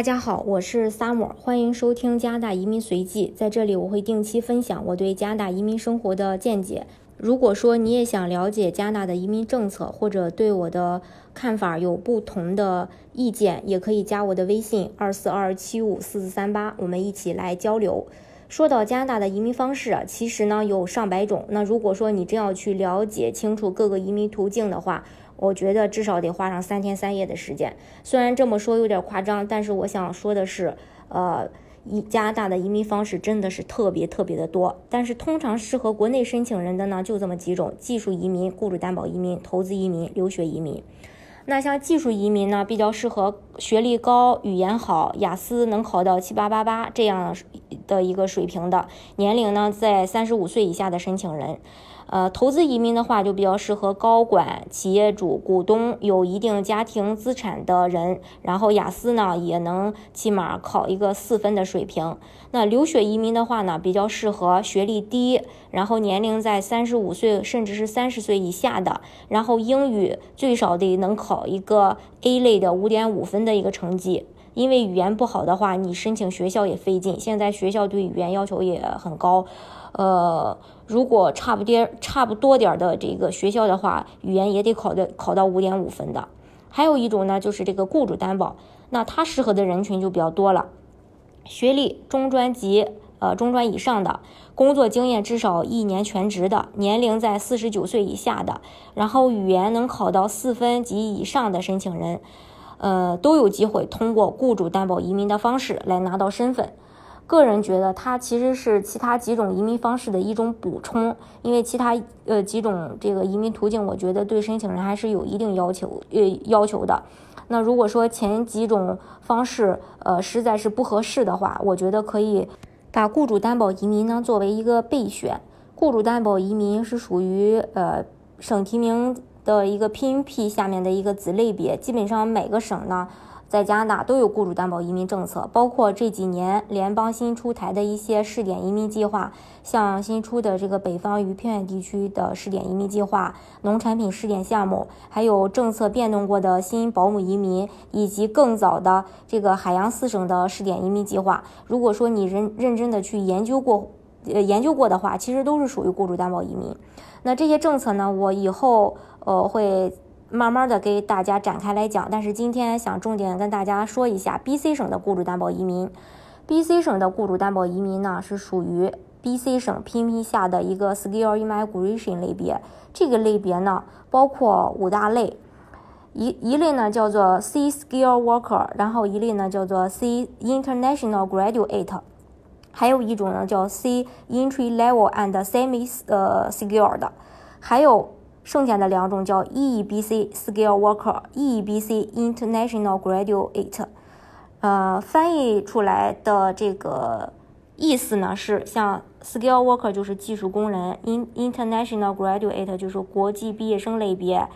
大家好，我是 Summer，欢迎收听加拿大移民随记。在这里，我会定期分享我对加拿大移民生活的见解。如果说你也想了解加拿大的移民政策，或者对我的看法有不同的意见，也可以加我的微信二四二七五四四三八，我们一起来交流。说到加拿大的移民方式啊，其实呢有上百种。那如果说你真要去了解清楚各个移民途径的话，我觉得至少得花上三天三夜的时间。虽然这么说有点夸张，但是我想说的是，呃，移加拿大的移民方式真的是特别特别的多。但是通常适合国内申请人的呢，就这么几种：技术移民、雇主担保移民、投资移民、留学移民。那像技术移民呢，比较适合学历高、语言好、雅思能考到七八八八这样的一个水平的，年龄呢在三十五岁以下的申请人。呃，投资移民的话，就比较适合高管、企业主、股东有一定家庭资产的人，然后雅思呢也能起码考一个四分的水平。那留学移民的话呢，比较适合学历低，然后年龄在三十五岁甚至是三十岁以下的，然后英语最少得能考一个 A 类的五点五分的一个成绩。因为语言不好的话，你申请学校也费劲。现在学校对语言要求也很高。呃，如果差不多差不多点的这个学校的话，语言也得考的考到五点五分的。还有一种呢，就是这个雇主担保，那它适合的人群就比较多了，学历中专及呃中专以上的，工作经验至少一年全职的，年龄在四十九岁以下的，然后语言能考到四分及以上的申请人，呃，都有机会通过雇主担保移民的方式来拿到身份。个人觉得它其实是其他几种移民方式的一种补充，因为其他呃几种这个移民途径，我觉得对申请人还是有一定要求呃要求的。那如果说前几种方式呃实在是不合适的话，我觉得可以把雇主担保移民呢作为一个备选。雇主担保移民是属于呃省提名的一个 PNP 下面的一个子类别，基本上每个省呢。在加拿大都有雇主担保移民政策，包括这几年联邦新出台的一些试点移民计划，像新出的这个北方与偏远地区的试点移民计划、农产品试点项目，还有政策变动过的新保姆移民，以及更早的这个海洋四省的试点移民计划。如果说你认认真的去研究过，呃研究过的话，其实都是属于雇主担保移民。那这些政策呢，我以后呃会。慢慢的给大家展开来讲，但是今天想重点跟大家说一下 B.C 省的雇主担保移民。B.C 省的雇主担保移民呢，是属于 B.C 省 P.M.P 下的一个 Skill Immigration 类别。这个类别呢，包括五大类，一一类呢叫做 C Skill Worker，然后一类呢叫做 C International Graduate，还有一种呢叫 C Entry Level and Semi 呃 Skilled，还有。剩下的两种叫 EEBC Skill Worker，EEBC International Graduate，呃，翻译出来的这个意思呢是像 Skill Worker 就是技术工人，In International Graduate 就是国际毕业生类别，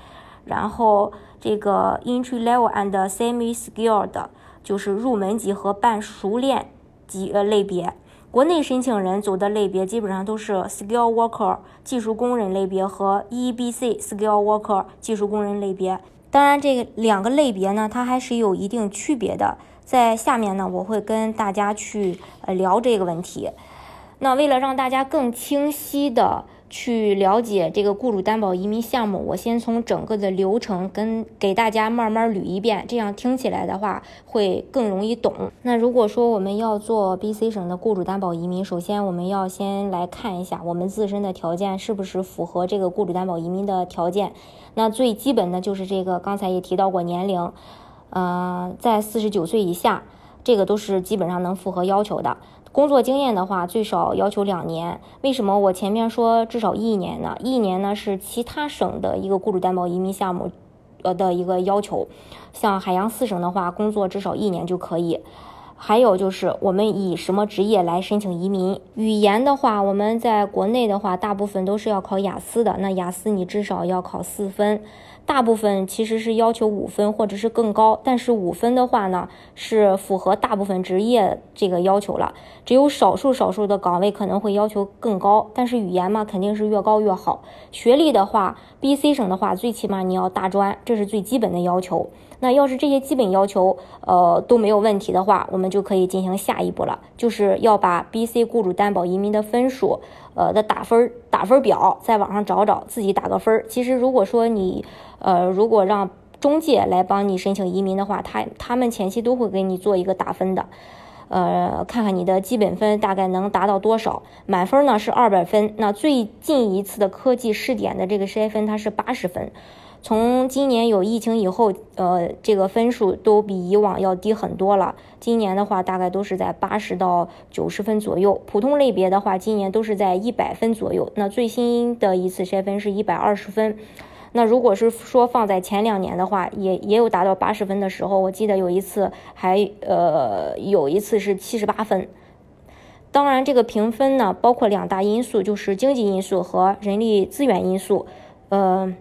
然后这个 Entry Level and Semi Skilled 就是入门级和半熟练级呃类别。国内申请人走的类别基本上都是 skill worker 技术工人类别和 EBC skill worker 技术工人类别。当然，这两个类别呢，它还是有一定区别的。在下面呢，我会跟大家去呃聊这个问题。那为了让大家更清晰的。去了解这个雇主担保移民项目，我先从整个的流程跟给大家慢慢捋一遍，这样听起来的话会更容易懂。那如果说我们要做 BC 省的雇主担保移民，首先我们要先来看一下我们自身的条件是不是符合这个雇主担保移民的条件。那最基本的就是这个，刚才也提到过年龄，呃，在四十九岁以下，这个都是基本上能符合要求的。工作经验的话，最少要求两年。为什么我前面说至少一年呢？一年呢是其他省的一个雇主担保移民项目，呃的一个要求。像海洋四省的话，工作至少一年就可以。还有就是我们以什么职业来申请移民？语言的话，我们在国内的话，大部分都是要考雅思的。那雅思你至少要考四分。大部分其实是要求五分或者是更高，但是五分的话呢，是符合大部分职业这个要求了。只有少数少数的岗位可能会要求更高，但是语言嘛，肯定是越高越好。学历的话，B、C 省的话，最起码你要大专，这是最基本的要求。那要是这些基本要求呃都没有问题的话，我们就可以进行下一步了，就是要把 BC 雇主担保移民的分数呃的打分打分表在网上找找，自己打个分。其实如果说你呃如果让中介来帮你申请移民的话，他他们前期都会给你做一个打分的，呃，看看你的基本分大概能达到多少。满分呢是二百分，那最近一次的科技试点的这个筛分它是八十分。从今年有疫情以后，呃，这个分数都比以往要低很多了。今年的话，大概都是在八十到九十分左右。普通类别的话，今年都是在一百分左右。那最新的一次筛分是一百二十分。那如果是说放在前两年的话，也也有达到八十分的时候。我记得有一次还呃有一次是七十八分。当然，这个评分呢包括两大因素，就是经济因素和人力资源因素。呃，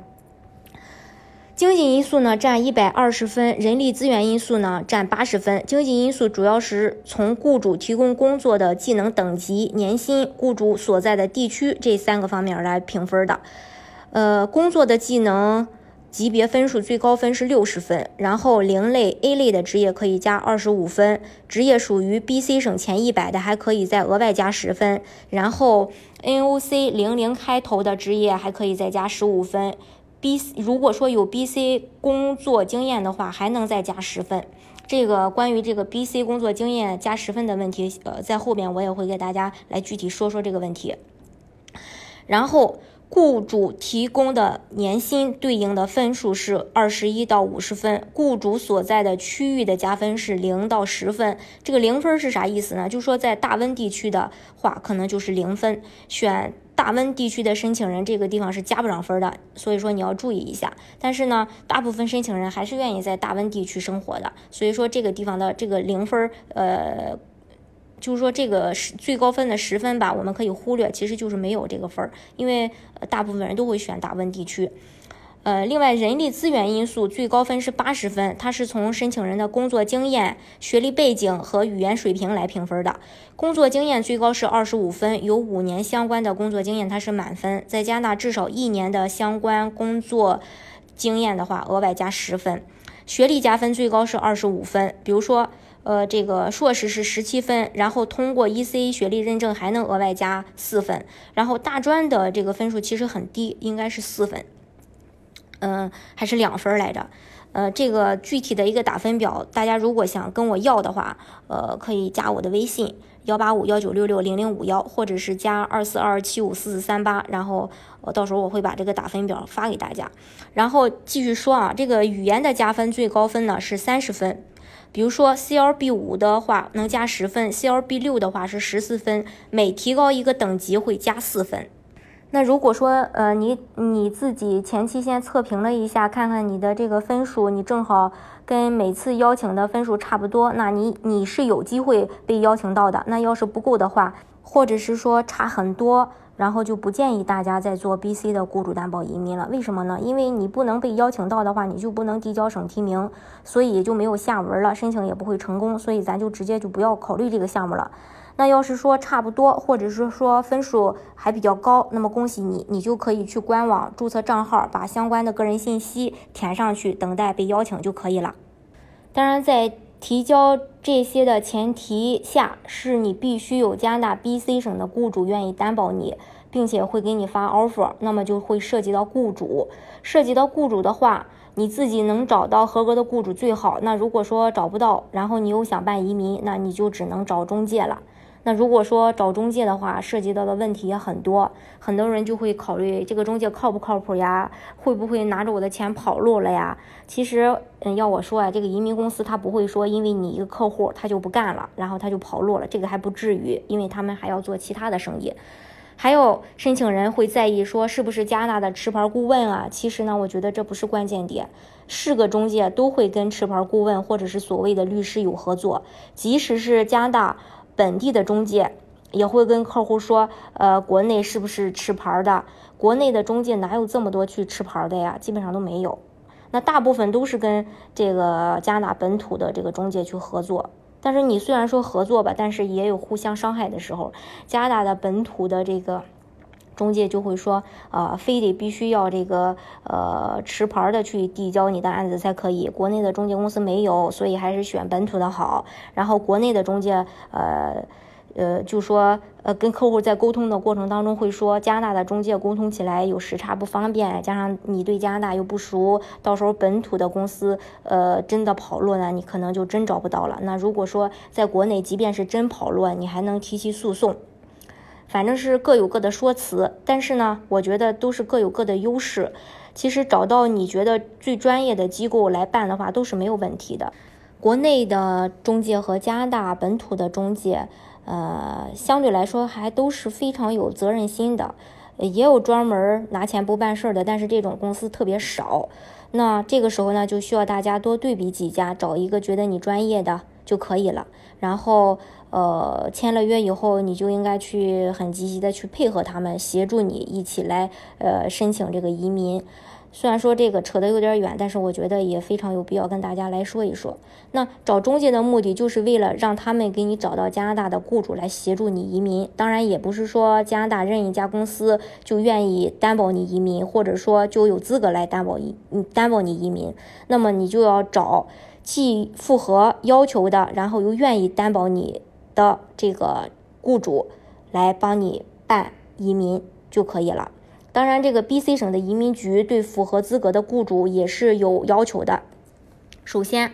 经济因素呢占一百二十分，人力资源因素呢占八十分。经济因素主要是从雇主提供工作的技能等级、年薪、雇主所在的地区这三个方面来评分的。呃，工作的技能级别分数最高分是六十分，然后零类 A 类的职业可以加二十五分，职业属于 BC 省前一百的还可以再额外加十分，然后 NOC 零零开头的职业还可以再加十五分，B 如果说有 BC 工作经验的话，还能再加十分。这个关于这个 BC 工作经验加十分的问题，呃，在后边我也会给大家来具体说说这个问题，然后。雇主提供的年薪对应的分数是二十一到五十分，雇主所在的区域的加分是零到十分。这个零分是啥意思呢？就说在大温地区的话，可能就是零分。选大温地区的申请人，这个地方是加不上分的，所以说你要注意一下。但是呢，大部分申请人还是愿意在大温地区生活的，所以说这个地方的这个零分，呃。就是说，这个十最高分的十分吧，我们可以忽略，其实就是没有这个分儿，因为大部分人都会选大温地区。呃，另外人力资源因素最高分是八十分，它是从申请人的工作经验、学历背景和语言水平来评分的。工作经验最高是二十五分，有五年相关的工作经验，它是满分。在加拿大至少一年的相关工作经验的话，额外加十分。学历加分最高是二十五分，比如说。呃，这个硕士是十七分，然后通过 EC 学历认证还能额外加四分，然后大专的这个分数其实很低，应该是四分，嗯，还是两分来着。呃，这个具体的一个打分表，大家如果想跟我要的话，呃，可以加我的微信幺八五幺九六六零零五幺，或者是加二四二七五四四三八，然后我到时候我会把这个打分表发给大家。然后继续说啊，这个语言的加分最高分呢是三十分。比如说 CLB 五的话能加十分，CLB 六的话是十四分，每提高一个等级会加四分。那如果说呃你你自己前期先测评了一下，看看你的这个分数，你正好跟每次邀请的分数差不多，那你你是有机会被邀请到的。那要是不够的话，或者是说差很多。然后就不建议大家再做 BC 的雇主担保移民了，为什么呢？因为你不能被邀请到的话，你就不能递交省提名，所以就没有下文了，申请也不会成功，所以咱就直接就不要考虑这个项目了。那要是说差不多，或者是说分数还比较高，那么恭喜你，你就可以去官网注册账号，把相关的个人信息填上去，等待被邀请就可以了。当然在。提交这些的前提下，是你必须有加拿大 BC 省的雇主愿意担保你，并且会给你发 offer，那么就会涉及到雇主。涉及到雇主的话，你自己能找到合格的雇主最好。那如果说找不到，然后你又想办移民，那你就只能找中介了。那如果说找中介的话，涉及到的问题也很多，很多人就会考虑这个中介靠不靠谱呀？会不会拿着我的钱跑路了呀？其实，嗯，要我说啊，这个移民公司他不会说因为你一个客户他就不干了，然后他就跑路了，这个还不至于，因为他们还要做其他的生意。还有申请人会在意说是不是加拿大的持牌顾问啊？其实呢，我觉得这不是关键点，是个中介都会跟持牌顾问或者是所谓的律师有合作，即使是加拿大。本地的中介也会跟客户说，呃，国内是不是持牌的？国内的中介哪有这么多去持牌的呀？基本上都没有。那大部分都是跟这个加拿大本土的这个中介去合作。但是你虽然说合作吧，但是也有互相伤害的时候。加拿大的本土的这个。中介就会说，呃，非得必须要这个呃持牌的去递交你的案子才可以。国内的中介公司没有，所以还是选本土的好。然后国内的中介，呃。呃，就说呃，跟客户在沟通的过程当中会说，加拿大的中介沟通起来有时差不方便，加上你对加拿大又不熟，到时候本土的公司呃真的跑路呢，你可能就真找不到了。那如果说在国内，即便是真跑路，你还能提起诉讼，反正是各有各的说辞。但是呢，我觉得都是各有各的优势。其实找到你觉得最专业的机构来办的话，都是没有问题的。国内的中介和加拿大本土的中介。呃，相对来说还都是非常有责任心的，也有专门拿钱不办事的，但是这种公司特别少。那这个时候呢，就需要大家多对比几家，找一个觉得你专业的就可以了。然后，呃，签了约以后，你就应该去很积极的去配合他们，协助你一起来呃申请这个移民。虽然说这个扯得有点远，但是我觉得也非常有必要跟大家来说一说。那找中介的目的就是为了让他们给你找到加拿大的雇主来协助你移民。当然，也不是说加拿大任一家公司就愿意担保你移民，或者说就有资格来担保移担保你移民。那么你就要找既符合要求的，然后又愿意担保你的这个雇主来帮你办移民就可以了。当然，这个 B.C 省的移民局对符合资格的雇主也是有要求的。首先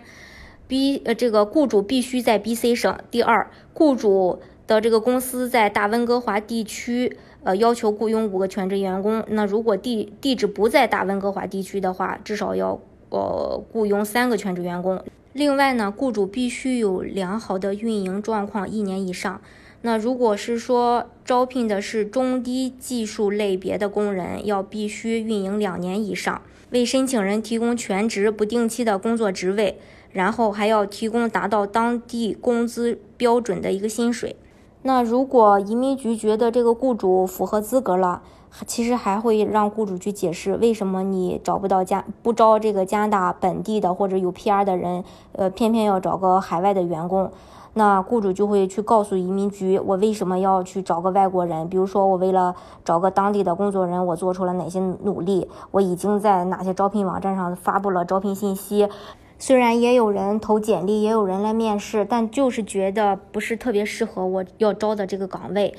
，B 呃这个雇主必须在 B.C 省。第二，雇主的这个公司在大温哥华地区，呃，要求雇佣五个全职员工。那如果地地址不在大温哥华地区的话，至少要呃雇佣三个全职员工。另外呢，雇主必须有良好的运营状况一年以上。那如果是说招聘的是中低技术类别的工人，要必须运营两年以上，为申请人提供全职不定期的工作职位，然后还要提供达到当地工资标准的一个薪水。那如果移民局觉得这个雇主符合资格了，其实还会让雇主去解释为什么你找不到加不招这个加拿大本地的或者有 PR 的人，呃，偏偏要找个海外的员工。那雇主就会去告诉移民局，我为什么要去找个外国人？比如说，我为了找个当地的工作人，我做出了哪些努力？我已经在哪些招聘网站上发布了招聘信息？虽然也有人投简历，也有人来面试，但就是觉得不是特别适合我要招的这个岗位。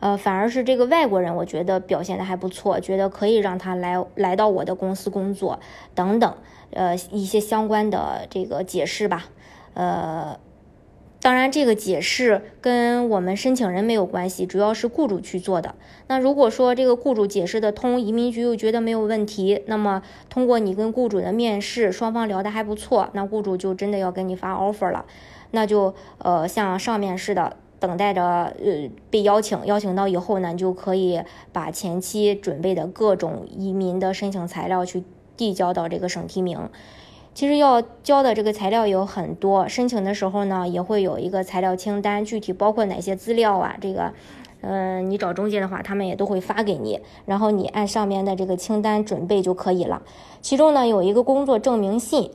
呃，反而是这个外国人，我觉得表现的还不错，觉得可以让他来来到我的公司工作等等。呃，一些相关的这个解释吧，呃。当然，这个解释跟我们申请人没有关系，主要是雇主去做的。那如果说这个雇主解释的通，移民局又觉得没有问题，那么通过你跟雇主的面试，双方聊得还不错，那雇主就真的要给你发 offer 了。那就呃像上面似的，等待着呃被邀请，邀请到以后呢，就可以把前期准备的各种移民的申请材料去递交到这个省提名。其实要交的这个材料有很多，申请的时候呢也会有一个材料清单，具体包括哪些资料啊？这个，嗯，你找中介的话，他们也都会发给你，然后你按上面的这个清单准备就可以了。其中呢有一个工作证明信，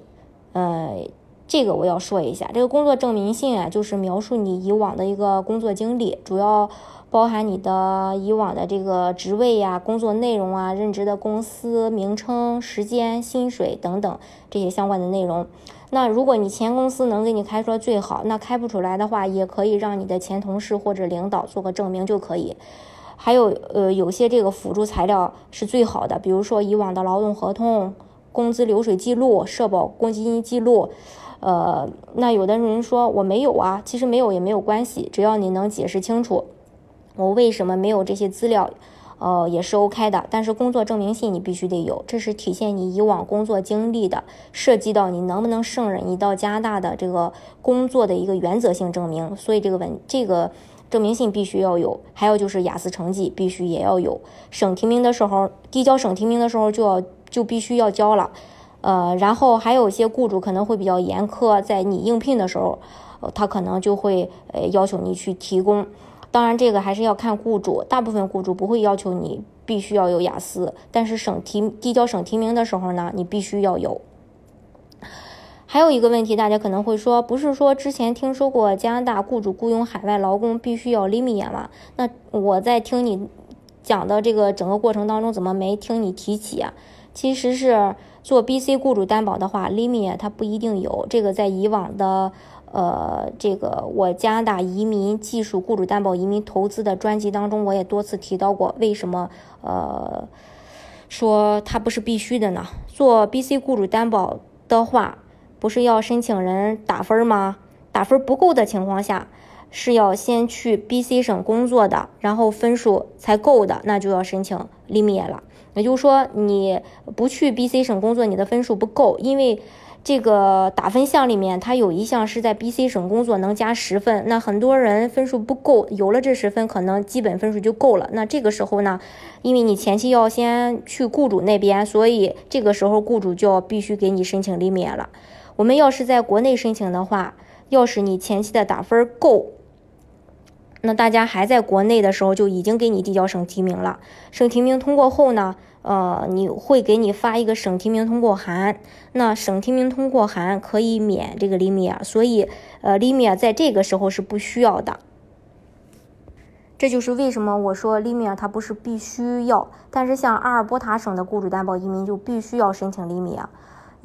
呃，这个我要说一下，这个工作证明信啊，就是描述你以往的一个工作经历，主要。包含你的以往的这个职位呀、工作内容啊、任职的公司名称、时间、薪水等等这些相关的内容。那如果你前公司能给你开出来最好，那开不出来的话，也可以让你的前同事或者领导做个证明就可以。还有呃，有些这个辅助材料是最好的，比如说以往的劳动合同、工资流水记录、社保公积金记录。呃，那有的人说我没有啊，其实没有也没有关系，只要你能解释清楚。我为什么没有这些资料？呃，也是 OK 的。但是工作证明信你必须得有，这是体现你以往工作经历的，涉及到你能不能胜任你到加拿大的这个工作的一个原则性证明。所以这个文这个证明信必须要有。还有就是雅思成绩必须也要有。省提名的时候递交省提名的时候就要就必须要交了。呃，然后还有一些雇主可能会比较严苛，在你应聘的时候，他可能就会呃要求你去提供。当然，这个还是要看雇主，大部分雇主不会要求你必须要有雅思，但是省提递交省提名的时候呢，你必须要有。还有一个问题，大家可能会说，不是说之前听说过加拿大雇主雇佣海外劳工必须要 limit 吗？那我在听你讲的这个整个过程当中怎么没听你提起啊？其实是做 BC 雇主担保的话，limit 它不一定有这个，在以往的呃这个我加拿大移民技术雇主担保移民投资的专辑当中，我也多次提到过，为什么呃说它不是必须的呢？做 BC 雇主担保的话，不是要申请人打分吗？打分不够的情况下。是要先去 BC 省工作的，然后分数才够的，那就要申请 limit 了。也就是说，你不去 BC 省工作，你的分数不够，因为这个打分项里面它有一项是在 BC 省工作能加十分，那很多人分数不够，有了这十分，可能基本分数就够了。那这个时候呢，因为你前期要先去雇主那边，所以这个时候雇主就要必须给你申请 limit 了。我们要是在国内申请的话，要是你前期的打分够。那大家还在国内的时候就已经给你递交省提名了，省提名通过后呢，呃，你会给你发一个省提名通过函，那省提名通过函可以免这个 limit，所以呃 limit 在这个时候是不需要的。这就是为什么我说 limit 它不是必须要，但是像阿尔伯塔省的雇主担保移民就必须要申请 limit。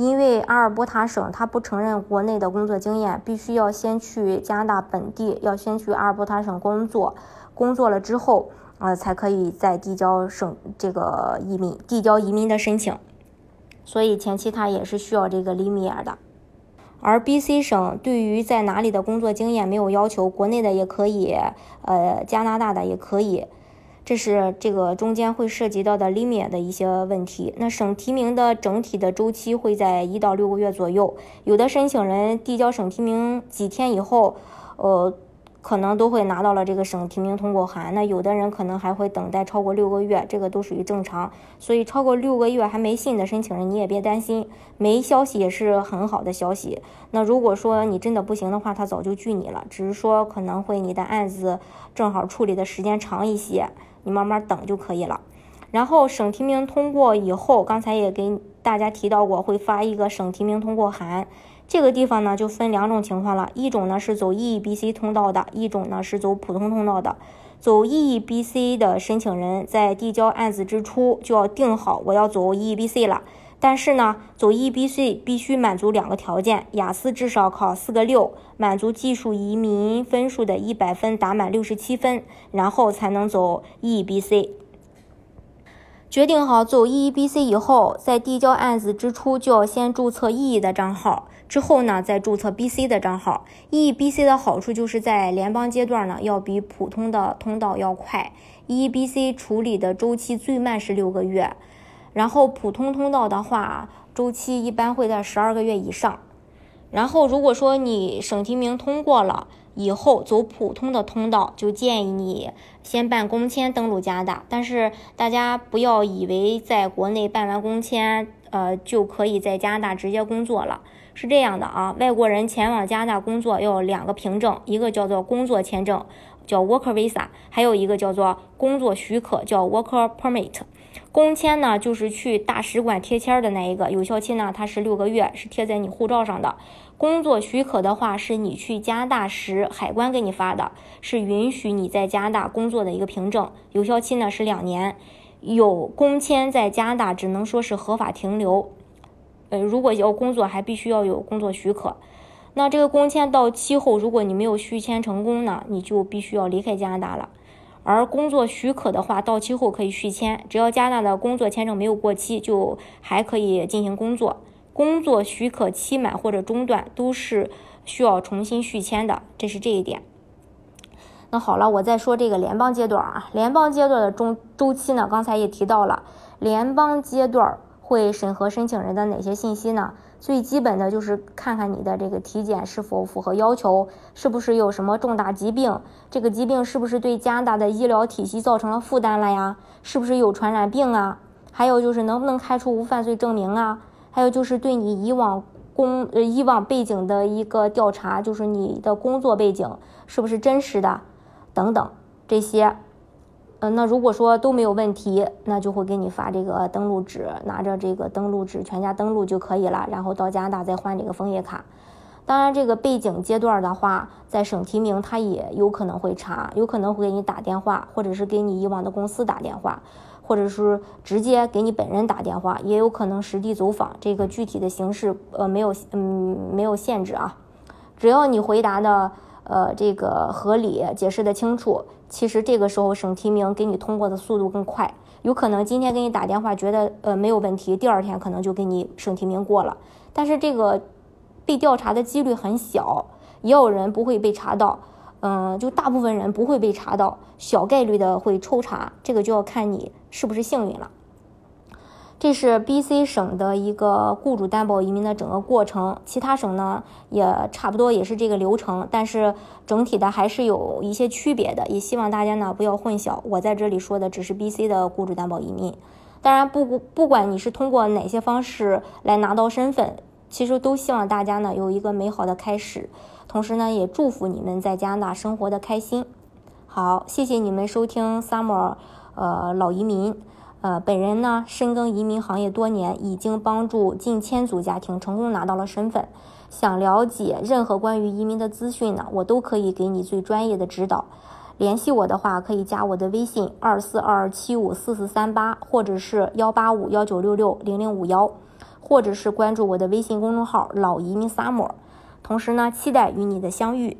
因为阿尔伯塔省它不承认国内的工作经验，必须要先去加拿大本地，要先去阿尔伯塔省工作，工作了之后，呃，才可以再递交省这个移民递交移民的申请。所以前期他也是需要这个 limit 的。而 BC 省对于在哪里的工作经验没有要求，国内的也可以，呃，加拿大的也可以。这是这个中间会涉及到的 limit 的一些问题。那省提名的整体的周期会在一到六个月左右，有的申请人递交省提名几天以后，呃，可能都会拿到了这个省提名通过函。那有的人可能还会等待超过六个月，这个都属于正常。所以超过六个月还没信的申请人，你也别担心，没消息也是很好的消息。那如果说你真的不行的话，他早就拒你了，只是说可能会你的案子正好处理的时间长一些。你慢慢等就可以了，然后省提名通过以后，刚才也给大家提到过，会发一个省提名通过函。这个地方呢就分两种情况了，一种呢是走 EEBC 通道的，一种呢是走普通通道的。走 EEBC 的申请人在递交案子之初就要定好我要走 EEBC 了。但是呢，走 EBC 必须满足两个条件：雅思至少考四个六，满足技术移民分数的一百分打满六十七分，然后才能走 EBC。决定好走 EBC 以后，在递交案子之初就要先注册 EE 的账号，之后呢再注册 BC 的账号。EBC 的好处就是在联邦阶段呢要比普通的通道要快，EBC 处理的周期最慢是六个月。然后普通通道的话，周期一般会在十二个月以上。然后如果说你省提名通过了以后，走普通的通道，就建议你先办工签登陆加拿大。但是大家不要以为在国内办完工签，呃，就可以在加拿大直接工作了。是这样的啊，外国人前往加拿大工作要两个凭证，一个叫做工作签证，叫 Worker Visa，还有一个叫做工作许可，叫 Worker Permit。工签呢，就是去大使馆贴签的那一个，有效期呢，它是六个月，是贴在你护照上的。工作许可的话，是你去加拿大时海关给你发的，是允许你在加拿大工作的一个凭证，有效期呢是两年。有工签在加拿大只能说是合法停留，呃，如果要工作还必须要有工作许可。那这个工签到期后，如果你没有续签成功呢，你就必须要离开加拿大了。而工作许可的话，到期后可以续签，只要加拿大的工作签证没有过期，就还可以进行工作。工作许可期满或者中断，都是需要重新续签的，这是这一点。那好了，我再说这个联邦阶段啊，联邦阶段的中周期呢，刚才也提到了，联邦阶段会审核申请人的哪些信息呢？最基本的就是看看你的这个体检是否符合要求，是不是有什么重大疾病，这个疾病是不是对加拿大的医疗体系造成了负担了呀？是不是有传染病啊？还有就是能不能开出无犯罪证明啊？还有就是对你以往工呃以往背景的一个调查，就是你的工作背景是不是真实的，等等这些。嗯，那如果说都没有问题，那就会给你发这个登录纸，拿着这个登录纸全家登录就可以了，然后到加拿大再换这个枫叶卡。当然，这个背景阶段的话，在省提名他也有可能会查，有可能会给你打电话，或者是给你以往的公司打电话，或者是直接给你本人打电话，也有可能实地走访。这个具体的形式，呃，没有，嗯，没有限制啊。只要你回答的，呃，这个合理，解释的清楚，其实这个时候省提名给你通过的速度更快。有可能今天给你打电话，觉得呃没有问题，第二天可能就给你省提名过了。但是这个被调查的几率很小，也有人不会被查到，嗯，就大部分人不会被查到，小概率的会抽查，这个就要看你是不是幸运了。这是 B、C 省的一个雇主担保移民的整个过程，其他省呢也差不多也是这个流程，但是整体的还是有一些区别的，也希望大家呢不要混淆。我在这里说的只是 B、C 的雇主担保移民，当然不不管你是通过哪些方式来拿到身份，其实都希望大家呢有一个美好的开始，同时呢也祝福你们在加拿大生活的开心。好，谢谢你们收听 Summer，呃老移民。呃，本人呢深耕移民行业多年，已经帮助近千组家庭成功拿到了身份。想了解任何关于移民的资讯呢，我都可以给你最专业的指导。联系我的话，可以加我的微信二四二七五四四三八，或者是幺八五幺九六六零零五幺，或者是关注我的微信公众号“老移民 summer”。同时呢，期待与你的相遇。